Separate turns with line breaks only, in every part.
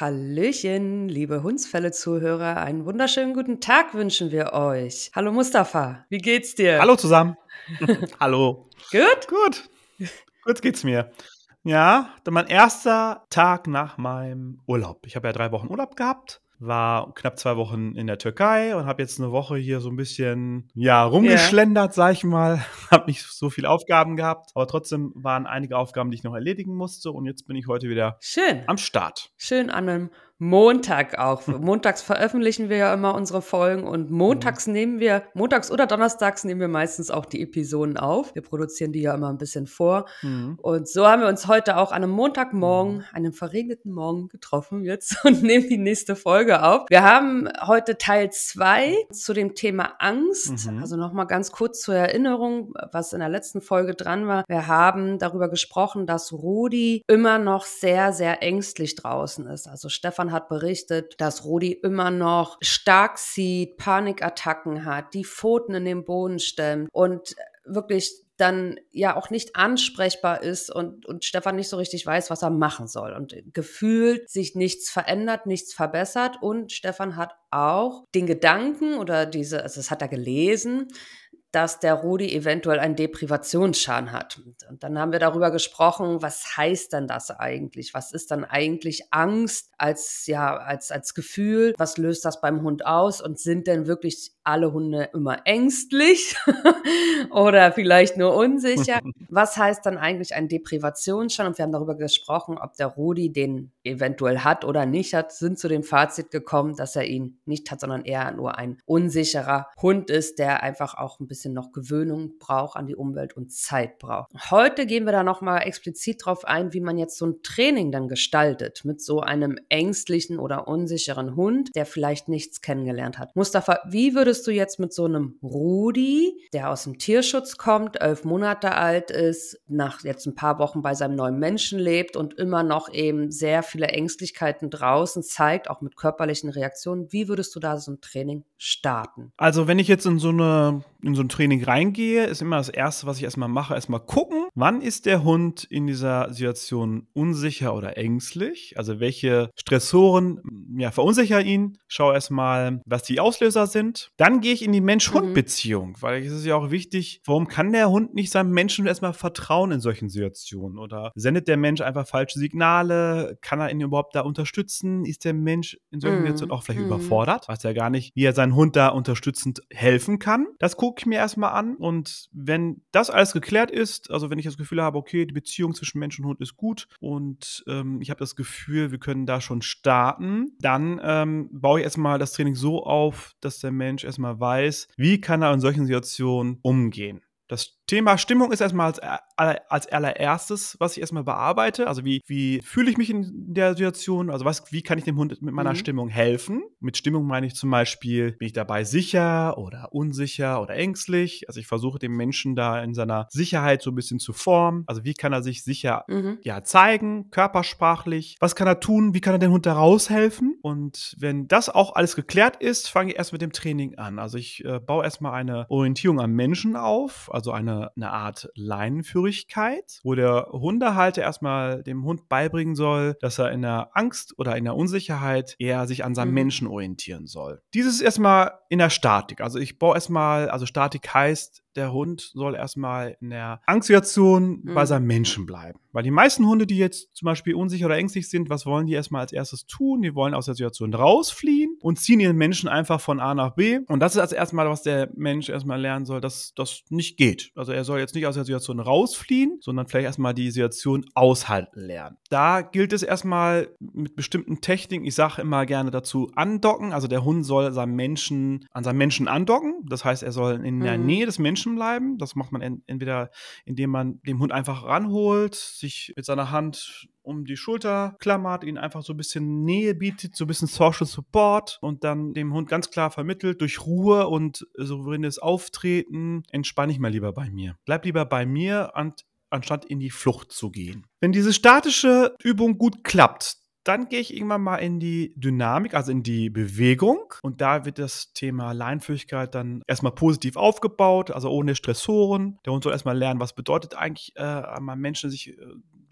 Hallöchen, liebe Hundsfälle-Zuhörer, einen wunderschönen guten Tag wünschen wir euch. Hallo Mustafa, wie geht's dir?
Hallo zusammen. Hallo.
Gut?
Gut. Gut geht's mir. Ja, mein erster Tag nach meinem Urlaub. Ich habe ja drei Wochen Urlaub gehabt war knapp zwei Wochen in der Türkei und habe jetzt eine Woche hier so ein bisschen, ja, rumgeschlendert, yeah. sag ich mal. habe nicht so viele Aufgaben gehabt, aber trotzdem waren einige Aufgaben, die ich noch erledigen musste und jetzt bin ich heute wieder
Schön.
am Start.
Schön an einem Montag auch. Montags veröffentlichen wir ja immer unsere Folgen und montags mhm. nehmen wir, montags oder donnerstags nehmen wir meistens auch die Episoden auf. Wir produzieren die ja immer ein bisschen vor. Mhm. Und so haben wir uns heute auch an einem Montagmorgen, mhm. einem verregneten Morgen getroffen jetzt und nehmen die nächste Folge auf. Wir haben heute Teil zwei zu dem Thema Angst. Mhm. Also nochmal ganz kurz zur Erinnerung, was in der letzten Folge dran war. Wir haben darüber gesprochen, dass Rudi immer noch sehr, sehr ängstlich draußen ist. Also Stefan Stefan hat berichtet, dass Rudi immer noch stark sieht, Panikattacken hat, die Pfoten in den Boden stemmt und wirklich dann ja auch nicht ansprechbar ist und, und Stefan nicht so richtig weiß, was er machen soll. Und gefühlt sich nichts verändert, nichts verbessert. Und Stefan hat auch den Gedanken oder diese, also das hat er gelesen, dass der Rudi eventuell einen Deprivationsschaden hat. Und dann haben wir darüber gesprochen, was heißt denn das eigentlich? Was ist dann eigentlich Angst als, ja, als, als Gefühl? Was löst das beim Hund aus? Und sind denn wirklich alle Hunde immer ängstlich oder vielleicht nur unsicher? Was heißt dann eigentlich ein Deprivationsschaden? Und wir haben darüber gesprochen, ob der Rudi den eventuell hat oder nicht hat, sind zu dem Fazit gekommen, dass er ihn nicht hat, sondern eher nur ein unsicherer Hund ist, der einfach auch ein bisschen bisschen noch Gewöhnung braucht an die Umwelt und Zeit braucht. Heute gehen wir da nochmal explizit drauf ein, wie man jetzt so ein Training dann gestaltet mit so einem ängstlichen oder unsicheren Hund, der vielleicht nichts kennengelernt hat. Mustafa, wie würdest du jetzt mit so einem Rudi, der aus dem Tierschutz kommt, elf Monate alt ist, nach jetzt ein paar Wochen bei seinem neuen Menschen lebt und immer noch eben sehr viele Ängstlichkeiten draußen zeigt, auch mit körperlichen Reaktionen, wie würdest du da so ein Training starten?
Also wenn ich jetzt in so eine in so ein Training reingehe, ist immer das Erste, was ich erstmal mache, erstmal gucken, wann ist der Hund in dieser Situation unsicher oder ängstlich? Also welche Stressoren ja, verunsichern ihn? Schau erstmal, was die Auslöser sind. Dann gehe ich in die Mensch-Hund-Beziehung, mhm. weil es ist ja auch wichtig, warum kann der Hund nicht seinem Menschen erstmal vertrauen in solchen Situationen? Oder sendet der Mensch einfach falsche Signale? Kann er ihn überhaupt da unterstützen? Ist der Mensch in solchen mhm. Situationen auch vielleicht mhm. überfordert? Weiß ja gar nicht, wie er seinen Hund da unterstützend helfen kann. Das gucke ich mir erstmal an und wenn das alles geklärt ist, also wenn ich das Gefühl habe, okay, die Beziehung zwischen Mensch und Hund ist gut und ähm, ich habe das Gefühl, wir können da schon starten, dann ähm, baue ich erstmal das Training so auf, dass der Mensch erstmal weiß, wie kann er in solchen Situationen umgehen. Das Thema Stimmung ist erstmal als, als allererstes, was ich erstmal bearbeite. Also wie, wie fühle ich mich in der Situation? Also was, wie kann ich dem Hund mit meiner mhm. Stimmung helfen? Mit Stimmung meine ich zum Beispiel, bin ich dabei sicher oder unsicher oder ängstlich? Also ich versuche dem Menschen da in seiner Sicherheit so ein bisschen zu formen. Also wie kann er sich sicher mhm. ja, zeigen, körpersprachlich? Was kann er tun? Wie kann er dem Hund da raushelfen? Und wenn das auch alles geklärt ist, fange ich erst mit dem Training an. Also ich äh, baue erstmal eine Orientierung am Menschen auf, also eine eine, Art Leinenführigkeit, wo der Hundehalter erstmal dem Hund beibringen soll, dass er in der Angst oder in der Unsicherheit eher sich an seinem mhm. Menschen orientieren soll. Dieses ist erstmal in der Statik. Also ich baue erstmal, also Statik heißt, der Hund soll erstmal in der Angstsituation mhm. bei seinem Menschen bleiben. Weil die meisten Hunde, die jetzt zum Beispiel unsicher oder ängstlich sind, was wollen die erstmal als erstes tun? Die wollen aus der Situation rausfliehen und ziehen ihren Menschen einfach von A nach B. Und das ist als erstmal, was der Mensch erstmal lernen soll, dass das nicht geht. Also er soll jetzt nicht aus der Situation rausfliehen, sondern vielleicht erstmal die Situation aushalten lernen. Da gilt es erstmal mit bestimmten Techniken, ich sage immer gerne dazu, andocken. Also der Hund soll seinem Menschen, an seinem Menschen andocken. Das heißt, er soll in der mhm. Nähe des Menschen Menschen bleiben. Das macht man entweder, indem man den Hund einfach ranholt, sich mit seiner Hand um die Schulter klammert, ihn einfach so ein bisschen Nähe bietet, so ein bisschen Social Support und dann dem Hund ganz klar vermittelt, durch Ruhe und souveränes Auftreten, entspanne ich mal lieber bei mir. Bleib lieber bei mir und anstatt in die Flucht zu gehen. Wenn diese statische Übung gut klappt, dann gehe ich irgendwann mal in die Dynamik, also in die Bewegung. Und da wird das Thema Leinführigkeit dann erstmal positiv aufgebaut, also ohne Stressoren. Der Hund soll erstmal lernen, was bedeutet eigentlich äh, am Menschen sich äh,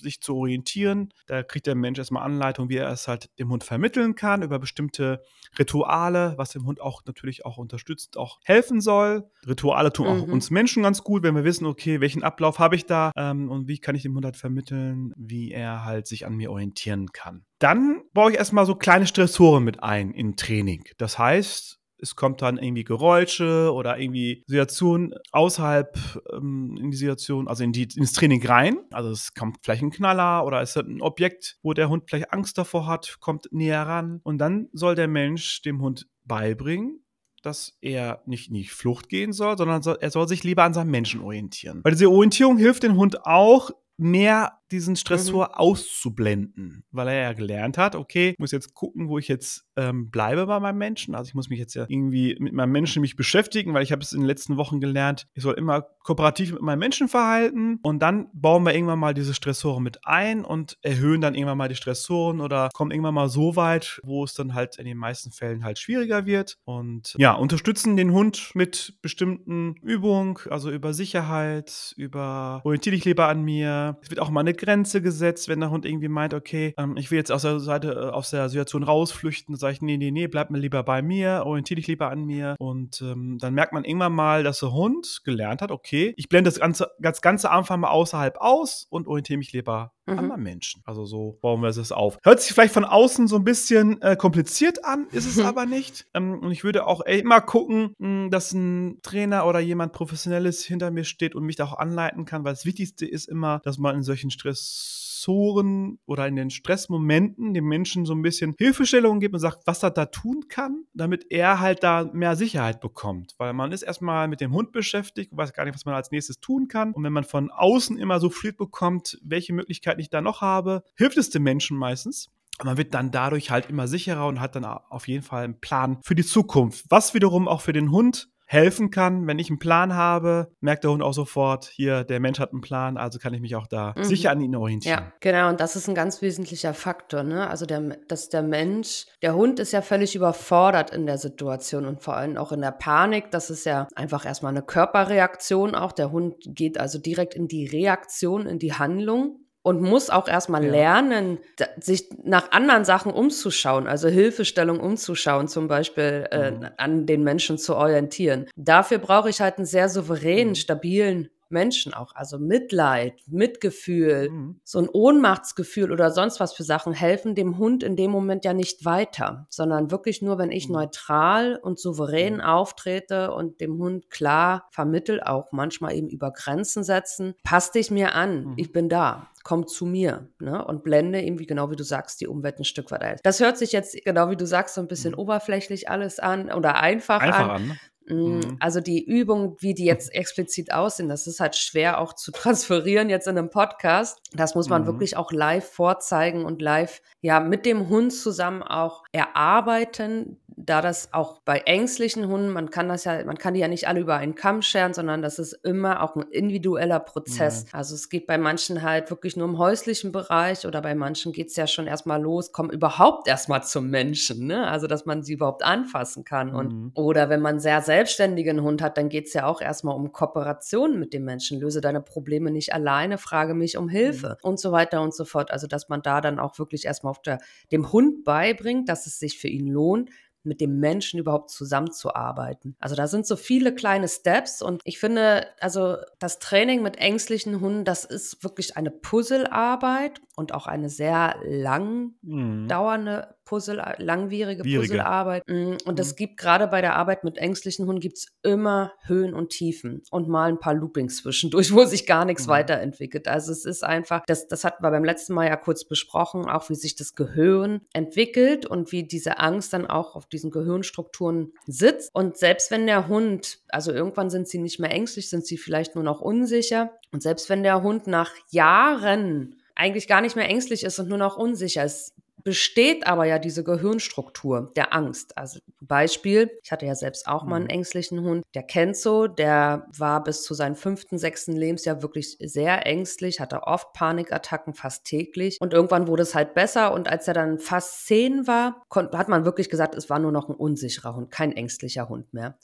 sich zu orientieren. Da kriegt der Mensch erstmal Anleitung, wie er es halt dem Hund vermitteln kann, über bestimmte Rituale, was dem Hund auch natürlich auch unterstützt, auch helfen soll. Rituale tun auch mhm. uns Menschen ganz gut, wenn wir wissen, okay, welchen Ablauf habe ich da ähm, und wie kann ich dem Hund halt vermitteln, wie er halt sich an mir orientieren kann. Dann baue ich erstmal so kleine Stressoren mit ein in Training. Das heißt, es kommt dann irgendwie Geräusche oder irgendwie Situationen außerhalb ähm, in die Situation, also in die, ins Training rein. Also es kommt vielleicht ein Knaller oder es ist ein Objekt, wo der Hund vielleicht Angst davor hat, kommt näher ran. Und dann soll der Mensch dem Hund beibringen, dass er nicht in die Flucht gehen soll, sondern soll, er soll sich lieber an seinem Menschen orientieren. Weil diese Orientierung hilft dem Hund auch, mehr diesen Stressor mhm. auszublenden, weil er ja gelernt hat, okay, ich muss jetzt gucken, wo ich jetzt ähm, bleibe bei meinem Menschen. Also ich muss mich jetzt ja irgendwie mit meinem Menschen mich beschäftigen, weil ich habe es in den letzten Wochen gelernt, ich soll immer kooperativ mit meinem Menschen verhalten und dann bauen wir irgendwann mal diese Stressoren mit ein und erhöhen dann irgendwann mal die Stressoren oder kommen irgendwann mal so weit, wo es dann halt in den meisten Fällen halt schwieriger wird und ja, unterstützen den Hund mit bestimmten Übungen, also über Sicherheit, über orientiere dich lieber an mir. Es wird auch mal eine Grenze gesetzt, wenn der Hund irgendwie meint, okay, ähm, ich will jetzt aus der Seite, äh, aus der Situation rausflüchten, dann sage ich, nee, nee, nee, bleib mir lieber bei mir, orientiere dich lieber an mir. Und ähm, dann merkt man irgendwann mal, dass der Hund gelernt hat, okay, ich blende das ganze, das ganze einfach mal außerhalb aus und orientiere mich lieber mhm. an meinem Menschen. Also so bauen wir es auf. Hört sich vielleicht von außen so ein bisschen äh, kompliziert an, ist es aber nicht. Ähm, und ich würde auch immer gucken, mh, hm, dass ein Trainer oder jemand Professionelles hinter mir steht und mich da auch anleiten kann, weil das Wichtigste ist immer, dass man in solchen Stress Stressoren oder in den Stressmomenten dem Menschen so ein bisschen Hilfestellungen gibt und sagt, was er da tun kann, damit er halt da mehr Sicherheit bekommt. Weil man ist erstmal mit dem Hund beschäftigt und weiß gar nicht, was man als nächstes tun kann. Und wenn man von außen immer so viel bekommt, welche Möglichkeiten ich da noch habe, hilft es dem Menschen meistens. Man wird dann dadurch halt immer sicherer und hat dann auf jeden Fall einen Plan für die Zukunft. Was wiederum auch für den Hund helfen kann. Wenn ich einen Plan habe, merkt der Hund auch sofort, hier, der Mensch hat einen Plan, also kann ich mich auch da mhm. sicher an ihn orientieren.
Ja, genau. Und das ist ein ganz wesentlicher Faktor, ne? Also, der, dass der Mensch, der Hund ist ja völlig überfordert in der Situation und vor allem auch in der Panik. Das ist ja einfach erstmal eine Körperreaktion auch. Der Hund geht also direkt in die Reaktion, in die Handlung und muss auch erstmal ja. lernen, sich nach anderen Sachen umzuschauen, also Hilfestellung umzuschauen, zum Beispiel äh, mhm. an den Menschen zu orientieren. Dafür brauche ich halt einen sehr souveränen, mhm. stabilen Menschen auch. Also Mitleid, Mitgefühl, mhm. so ein Ohnmachtsgefühl oder sonst was für Sachen helfen dem Hund in dem Moment ja nicht weiter, sondern wirklich nur, wenn ich mhm. neutral und souverän mhm. auftrete und dem Hund klar vermittel, auch manchmal eben über Grenzen setzen, passt dich mir an, mhm. ich bin da komm zu mir ne? und blende irgendwie, genau wie du sagst, die Umwelt ein Stück weit ein. Das hört sich jetzt, genau wie du sagst, so ein bisschen mhm. oberflächlich alles an oder einfach, einfach an. an ne? Mhm. Also die Übung, wie die jetzt explizit aussehen, das ist halt schwer auch zu transferieren jetzt in einem Podcast. Das muss man mhm. wirklich auch live vorzeigen und live ja mit dem Hund zusammen auch erarbeiten, da das auch bei ängstlichen Hunden, man kann das ja, man kann die ja nicht alle über einen Kamm scheren, sondern das ist immer auch ein individueller Prozess. Mhm. Also es geht bei manchen halt wirklich nur im häuslichen Bereich oder bei manchen geht es ja schon erstmal los, kommen überhaupt erstmal zum Menschen, ne? Also dass man sie überhaupt anfassen kann. Und mhm. oder wenn man sehr selbstständigen Hund hat, dann geht es ja auch erstmal um Kooperation mit dem Menschen. Löse deine Probleme nicht alleine, frage mich um Hilfe mhm. und so weiter und so fort. Also dass man da dann auch wirklich erstmal auf der, dem Hund beibringt, dass es sich für ihn lohnt, mit dem Menschen überhaupt zusammenzuarbeiten. Also da sind so viele kleine Steps und ich finde, also das Training mit ängstlichen Hunden, das ist wirklich eine Puzzlearbeit und auch eine sehr lang mhm. dauernde Puzzle, langwierige Wierige. Puzzlearbeit. Mm, und es mhm. gibt gerade bei der Arbeit mit ängstlichen Hunden gibt es immer Höhen und Tiefen und mal ein paar Loopings zwischendurch, wo sich gar nichts mhm. weiterentwickelt. Also es ist einfach, das, das hatten wir beim letzten Mal ja kurz besprochen, auch wie sich das Gehirn entwickelt und wie diese Angst dann auch auf diesen Gehirnstrukturen sitzt. Und selbst wenn der Hund, also irgendwann sind sie nicht mehr ängstlich, sind sie vielleicht nur noch unsicher. Und selbst wenn der Hund nach Jahren eigentlich gar nicht mehr ängstlich ist und nur noch unsicher ist, besteht aber ja diese Gehirnstruktur der Angst. Also Beispiel, ich hatte ja selbst auch mal einen mhm. ängstlichen Hund, der kennt so, der war bis zu seinem fünften, sechsten Lebensjahr wirklich sehr ängstlich, hatte oft Panikattacken, fast täglich. Und irgendwann wurde es halt besser und als er dann fast zehn war, hat man wirklich gesagt, es war nur noch ein unsicherer Hund, kein ängstlicher Hund mehr.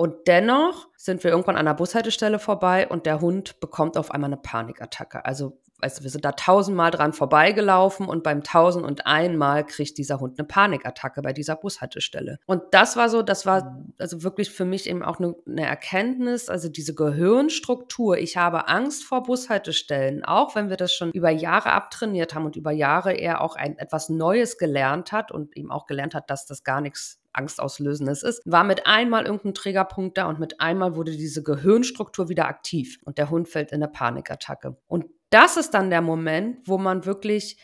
Und dennoch sind wir irgendwann an der Bushaltestelle vorbei und der Hund bekommt auf einmal eine Panikattacke. Also, weißt du, wir sind da tausendmal dran vorbeigelaufen und beim tausend und einmal kriegt dieser Hund eine Panikattacke bei dieser Bushaltestelle. Und das war so, das war also wirklich für mich eben auch eine, eine Erkenntnis, also diese Gehirnstruktur. Ich habe Angst vor Bushaltestellen, auch wenn wir das schon über Jahre abtrainiert haben und über Jahre er auch ein, etwas Neues gelernt hat und ihm auch gelernt hat, dass das gar nichts angstauslösendes ist, war mit einmal irgendein Triggerpunkt da und mit einmal wurde diese Gehirnstruktur wieder aktiv und der Hund fällt in eine Panikattacke. Und das ist dann der Moment, wo man wirklich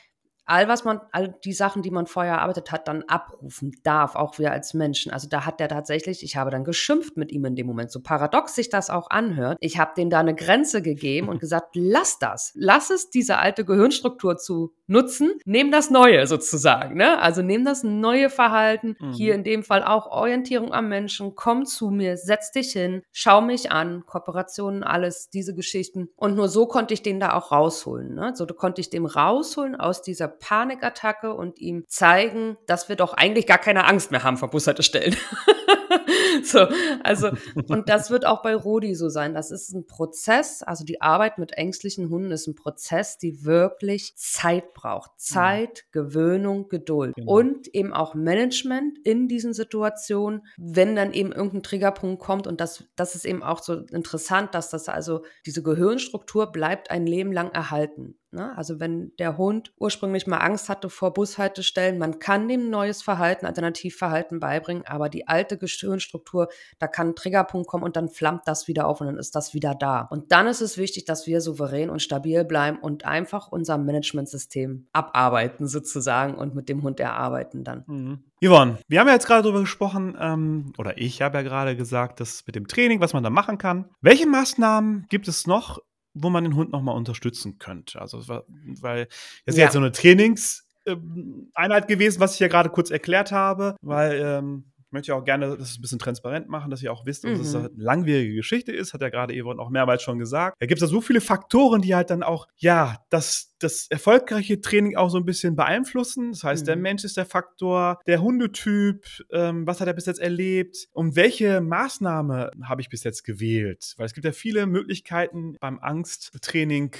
all was man, all die Sachen, die man vorher erarbeitet hat, dann abrufen darf, auch wir als Menschen. Also da hat der tatsächlich, ich habe dann geschimpft mit ihm in dem Moment, so paradox sich das auch anhört. Ich habe dem da eine Grenze gegeben und gesagt, lass das, lass es, diese alte Gehirnstruktur zu nutzen, nehm das Neue sozusagen. Ne? Also nehm das neue Verhalten, mhm. hier in dem Fall auch Orientierung am Menschen, komm zu mir, setz dich hin, schau mich an, Kooperationen, alles, diese Geschichten. Und nur so konnte ich den da auch rausholen. Ne? So konnte ich dem rausholen aus dieser Panikattacke und ihm zeigen, dass wir doch eigentlich gar keine Angst mehr haben vor Bushaltestellen. so, also, und das wird auch bei Rodi so sein. Das ist ein Prozess, also die Arbeit mit ängstlichen Hunden ist ein Prozess, die wirklich Zeit braucht. Zeit, ja. Gewöhnung, Geduld. Genau. Und eben auch Management in diesen Situationen, wenn dann eben irgendein Triggerpunkt kommt. Und das, das ist eben auch so interessant, dass das also diese Gehirnstruktur bleibt ein Leben lang erhalten. Ne? Also wenn der Hund ursprünglich mal Angst hatte vor Bushaltestellen, man kann dem neues Verhalten, Alternativverhalten beibringen, aber die alte Gehirnstruktur, da kann ein Triggerpunkt kommen und dann flammt das wieder auf und dann ist das wieder da. Und dann ist es wichtig, dass wir souverän und stabil bleiben und einfach unser Managementsystem abarbeiten sozusagen und mit dem Hund erarbeiten dann.
Mhm. Yvonne, wir haben ja jetzt gerade darüber gesprochen, ähm, oder ich habe ja gerade gesagt, dass mit dem Training, was man da machen kann. Welche Maßnahmen gibt es noch wo man den Hund nochmal unterstützen könnte. Also, weil das ist ja. jetzt so eine Trainingseinheit gewesen, was ich ja gerade kurz erklärt habe, weil ähm, möchte ja auch gerne das ein bisschen transparent machen, dass ihr auch wisst, dass mhm. es eine langwierige Geschichte ist, hat ja gerade Yvonne auch mehrmals schon gesagt. Da gibt es ja so viele Faktoren, die halt dann auch, ja, das das erfolgreiche Training auch so ein bisschen beeinflussen. Das heißt, mhm. der Mensch ist der Faktor, der Hundetyp, ähm, was hat er bis jetzt erlebt und welche Maßnahme habe ich bis jetzt gewählt? Weil es gibt ja viele Möglichkeiten beim Angsttraining,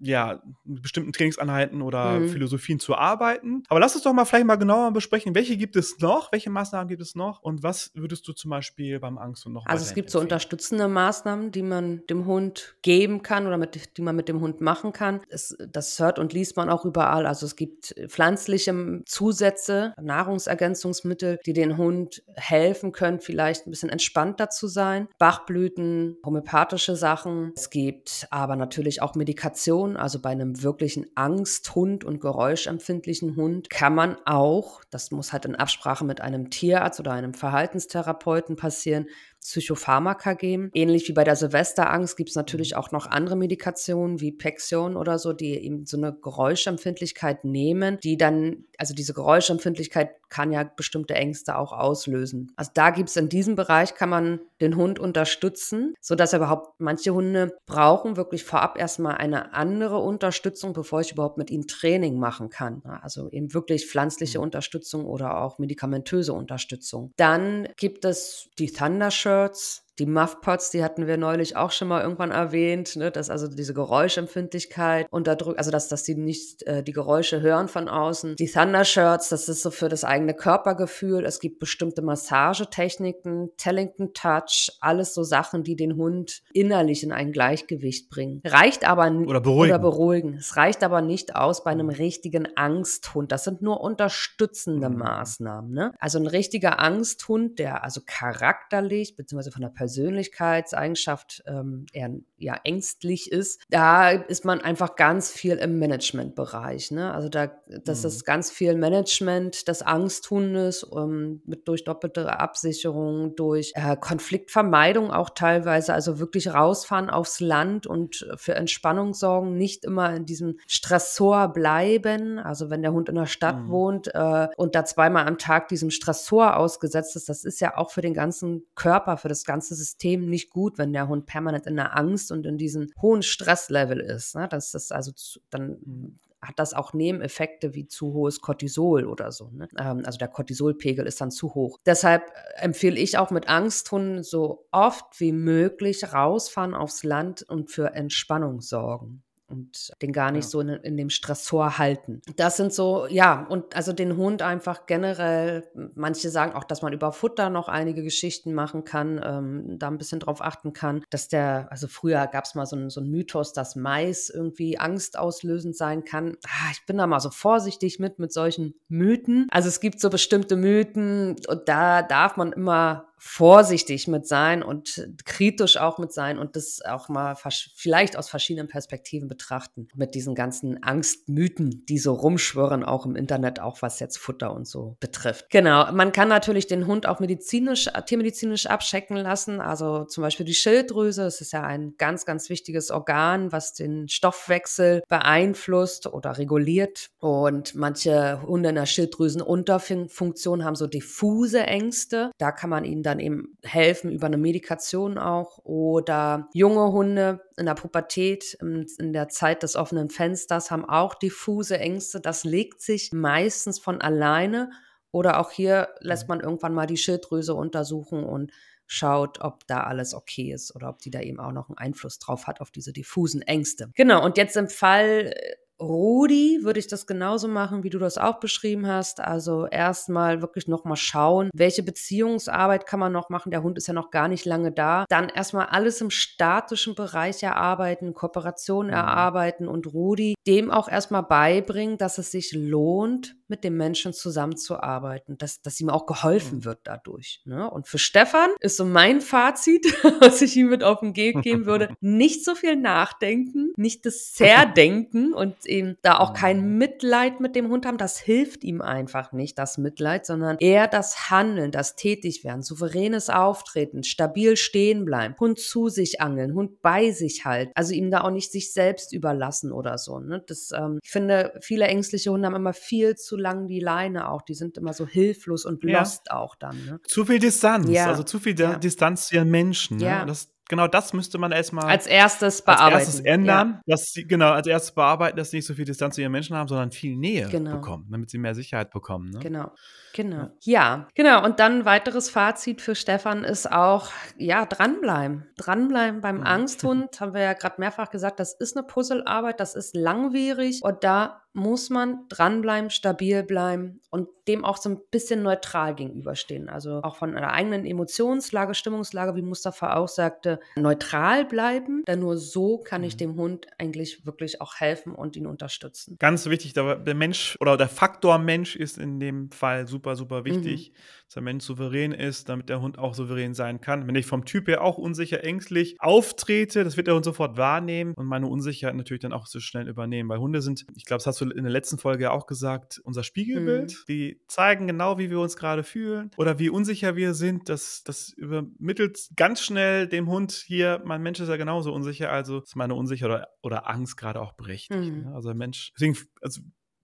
ja, mit bestimmten Trainingsanheiten oder mhm. Philosophien zu arbeiten. Aber lass uns doch mal vielleicht mal genauer besprechen, welche gibt es noch, welche Maßnahmen gibt es noch und was würdest du zum Beispiel beim Angst und noch
Also es gibt so unterstützende Maßnahmen, die man dem Hund geben kann oder mit, die man mit dem Hund machen kann. Es das hört und liest man auch überall. Also es gibt pflanzliche Zusätze, Nahrungsergänzungsmittel, die den Hund helfen können, vielleicht ein bisschen entspannter zu sein. Bachblüten, homöopathische Sachen. Es gibt aber natürlich auch Medikation. Also bei einem wirklichen Angsthund und geräuschempfindlichen Hund kann man auch, das muss halt in Absprache mit einem Tierarzt oder einem Verhaltenstherapeuten passieren, Psychopharmaka geben. Ähnlich wie bei der Silvesterangst gibt es natürlich mhm. auch noch andere Medikationen wie Pexion oder so, die eben so eine Geräuschempfindlichkeit nehmen, die dann, also diese Geräuschempfindlichkeit kann ja bestimmte Ängste auch auslösen. Also da gibt es in diesem Bereich, kann man den Hund unterstützen, sodass er überhaupt, manche Hunde brauchen wirklich vorab erstmal eine andere Unterstützung, bevor ich überhaupt mit ihnen Training machen kann. Also eben wirklich pflanzliche mhm. Unterstützung oder auch medikamentöse Unterstützung. Dann gibt es die Thunder words Die Muffpots, die hatten wir neulich auch schon mal irgendwann erwähnt, ne, dass also diese Geräuschempfindlichkeit unterdrückt, also dass, dass die nicht äh, die Geräusche hören von außen. Die Thunder Shirts, das ist so für das eigene Körpergefühl. Es gibt bestimmte Massagetechniken, Tellington Touch, alles so Sachen, die den Hund innerlich in ein Gleichgewicht bringen. Reicht aber
oder beruhigen.
oder beruhigen. Es reicht aber nicht aus bei einem richtigen Angsthund. Das sind nur unterstützende mhm. Maßnahmen. Ne? Also ein richtiger Angsthund, der also charakterlich beziehungsweise von der Persönlichkeitseigenschaft ähm, eher ja, ängstlich ist, da ist man einfach ganz viel im Managementbereich. Ne? Also da, das mhm. ist ganz viel Management des Angsthundes ähm, mit durch doppelte Absicherung, durch äh, Konfliktvermeidung auch teilweise, also wirklich rausfahren aufs Land und für Entspannung sorgen, nicht immer in diesem Stressor bleiben. Also wenn der Hund in der Stadt mhm. wohnt äh, und da zweimal am Tag diesem Stressor ausgesetzt ist, das ist ja auch für den ganzen Körper, für das ganze System nicht gut, wenn der Hund permanent in der Angst und in diesem hohen Stresslevel ist. Ne? Das ist also zu, dann mhm. hat das auch Nebeneffekte wie zu hohes Cortisol oder so. Ne? Ähm, also der Cortisolpegel ist dann zu hoch. Deshalb äh, empfehle ich auch mit Angsthunden so oft wie möglich rausfahren aufs Land und für Entspannung sorgen und den gar nicht ja. so in, in, dem Stressor halten. Das sind so, ja, und also den Hund einfach generell, manche sagen auch, dass man über Futter noch einige Geschichten machen kann, ähm, da ein bisschen drauf achten kann, dass der, also früher gab es mal so, so einen Mythos, dass Mais irgendwie angstauslösend sein kann. Ah, ich bin da mal so vorsichtig mit, mit solchen Mythen. Also es gibt so bestimmte Mythen und da darf man immer vorsichtig mit sein und kritisch auch mit sein und das auch mal vielleicht aus verschiedenen Perspektiven betrachten. Mit diesen ganzen Angstmythen, die so rumschwirren, auch im Internet, auch was jetzt Futter und so betrifft. Genau. Man kann natürlich den Hund auch medizinisch, tiermedizinisch abchecken lassen. Also zum Beispiel die Schilddrüse. Es ist ja ein ganz, ganz wichtiges Organ, was den Stoffwechsel beeinflusst oder reguliert. Und manche Hunde in der Schilddrüsenunterfunktion haben so diffuse Ängste. Da kann man ihnen dann eben helfen über eine Medikation auch oder junge Hunde in der Pubertät, in, der Zeit des offenen Fensters haben auch diffuse Ängste. Das legt sich meistens von alleine oder auch hier lässt mhm. man irgendwann mal die Schilddrüse untersuchen und schaut, ob da alles okay ist oder ob die da eben auch noch einen Einfluss drauf hat auf diese diffusen Ängste. Genau, und jetzt im Fall äh, Rudi würde ich das genauso machen, wie du das auch beschrieben hast. Also erstmal wirklich nochmal schauen, welche Beziehungsarbeit kann man noch machen. Der Hund ist ja noch gar nicht lange da. Dann erstmal alles im statischen Bereich erarbeiten, Kooperation mhm. erarbeiten und Rudi dem auch erstmal beibringen, dass es sich lohnt, mit dem Menschen zusammenzuarbeiten, dass, dass ihm auch geholfen mhm. wird dadurch. Ne? Und für Stefan ist so mein Fazit, was ich ihm mit auf den Weg geben würde, nicht so viel nachdenken, nicht das Zerdenken und eben da auch kein mhm. Mitleid mit dem Hund haben. Das hilft ihm einfach nicht, das Mitleid, sondern eher das Handeln, das Tätigwerden, souveränes Auftreten, stabil stehen bleiben, Hund zu sich angeln, Hund bei sich halten. Also ihm da auch nicht sich selbst überlassen oder so. Ne? Das, ähm, ich finde, viele ängstliche Hunde haben immer viel zu lang die Leine auch. Die sind immer so hilflos und lost ja. auch dann. Ne?
Zu viel Distanz, ja. also zu viel ja. Distanz zu ihren Menschen. Ne? Das, genau das müsste man erstmal
als erstes bearbeiten.
Als erstes ändern, dass sie, genau, als erstes bearbeiten, dass sie nicht so viel Distanz zu ihren Menschen haben, sondern viel Nähe genau. bekommen, damit sie mehr Sicherheit bekommen. Ne?
Genau. Genau. Ja, genau. Und dann ein weiteres Fazit für Stefan ist auch, ja, dranbleiben. Dranbleiben beim mhm. Angsthund, haben wir ja gerade mehrfach gesagt, das ist eine Puzzlearbeit, das ist langwierig und da muss man dranbleiben, stabil bleiben und dem auch so ein bisschen neutral gegenüberstehen. Also auch von einer eigenen Emotionslage, Stimmungslage, wie Mustafa auch sagte, neutral bleiben, denn nur so kann ich mhm. dem Hund eigentlich wirklich auch helfen und ihn unterstützen.
Ganz wichtig, der Mensch oder der Faktor Mensch ist in dem Fall super super, super wichtig, mhm. dass der Mensch souverän ist, damit der Hund auch souverän sein kann. Wenn ich vom Typ her auch unsicher, ängstlich auftrete, das wird der Hund sofort wahrnehmen und meine Unsicherheit natürlich dann auch so schnell übernehmen. Weil Hunde sind, ich glaube, das hast du in der letzten Folge auch gesagt, unser Spiegelbild. Mhm. Die zeigen genau, wie wir uns gerade fühlen oder wie unsicher wir sind. Das, das übermittelt ganz schnell dem Hund hier, mein Mensch ist ja genauso unsicher, also ist meine Unsicherheit oder, oder Angst gerade auch berechtigt. Mhm. Ne? Also Mensch, deswegen, also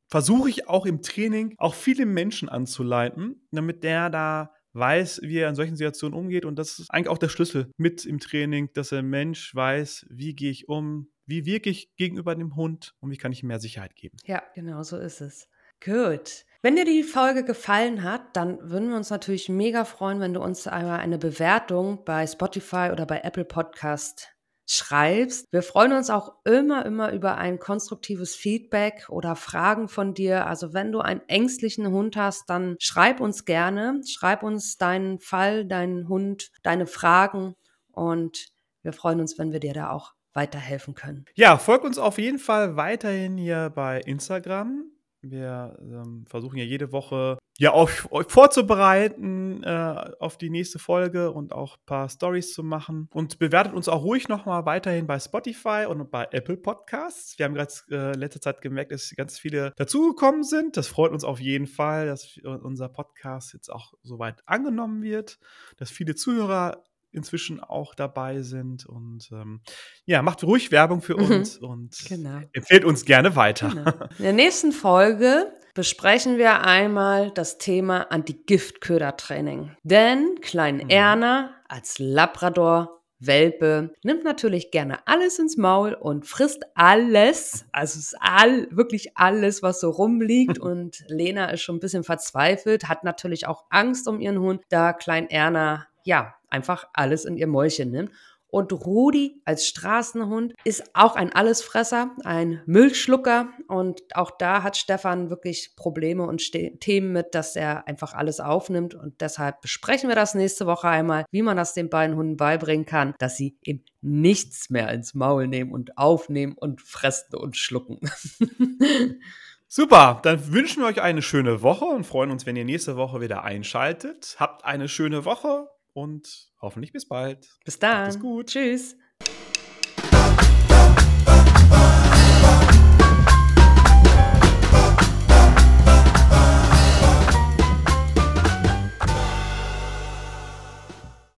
versuche ich auch im Training auch viele Menschen anzuleiten, damit der da weiß, wie er in solchen Situationen umgeht. Und das ist eigentlich auch der Schlüssel mit im Training, dass der Mensch weiß, wie gehe ich um, wie wirke ich gegenüber dem Hund und wie kann ich ihm mehr Sicherheit geben.
Ja, genau so ist es. Gut. Wenn dir die Folge gefallen hat, dann würden wir uns natürlich mega freuen, wenn du uns einmal eine Bewertung bei Spotify oder bei Apple Podcast schreibst. Wir freuen uns auch immer, immer über ein konstruktives Feedback oder Fragen von dir. Also wenn du einen ängstlichen Hund hast, dann schreib uns gerne. Schreib uns deinen Fall, deinen Hund, deine Fragen und wir freuen uns, wenn wir dir da auch weiterhelfen können.
Ja, folg uns auf jeden Fall weiterhin hier bei Instagram. Wir ähm, versuchen ja jede Woche ja euch, euch vorzubereiten äh, auf die nächste Folge und auch ein paar Stories zu machen. Und bewertet uns auch ruhig nochmal weiterhin bei Spotify und bei Apple Podcasts. Wir haben gerade äh, letzte Zeit gemerkt, dass ganz viele dazugekommen sind. Das freut uns auf jeden Fall, dass unser Podcast jetzt auch soweit angenommen wird, dass viele Zuhörer inzwischen auch dabei sind. Und ähm, ja, macht ruhig Werbung für mhm. uns mhm. und genau. empfehlt uns gerne weiter. Genau.
In der nächsten Folge besprechen wir einmal das Thema Anti-Giftköder-Training. Denn Klein mhm. Erna als Labrador Welpe nimmt natürlich gerne alles ins Maul und frisst alles, also ist all, wirklich alles, was so rumliegt. und Lena ist schon ein bisschen verzweifelt, hat natürlich auch Angst um ihren Hund, da Klein Erna ja einfach alles in ihr Mäulchen nimmt. Und Rudi als Straßenhund ist auch ein Allesfresser, ein Müllschlucker. Und auch da hat Stefan wirklich Probleme und Ste Themen mit, dass er einfach alles aufnimmt. Und deshalb besprechen wir das nächste Woche einmal, wie man das den beiden Hunden beibringen kann, dass sie eben nichts mehr ins Maul nehmen und aufnehmen und fressen und schlucken.
Super, dann wünschen wir euch eine schöne Woche und freuen uns, wenn ihr nächste Woche wieder einschaltet. Habt eine schöne Woche und hoffentlich bis bald.
Bis dann. Macht gut. Tschüss.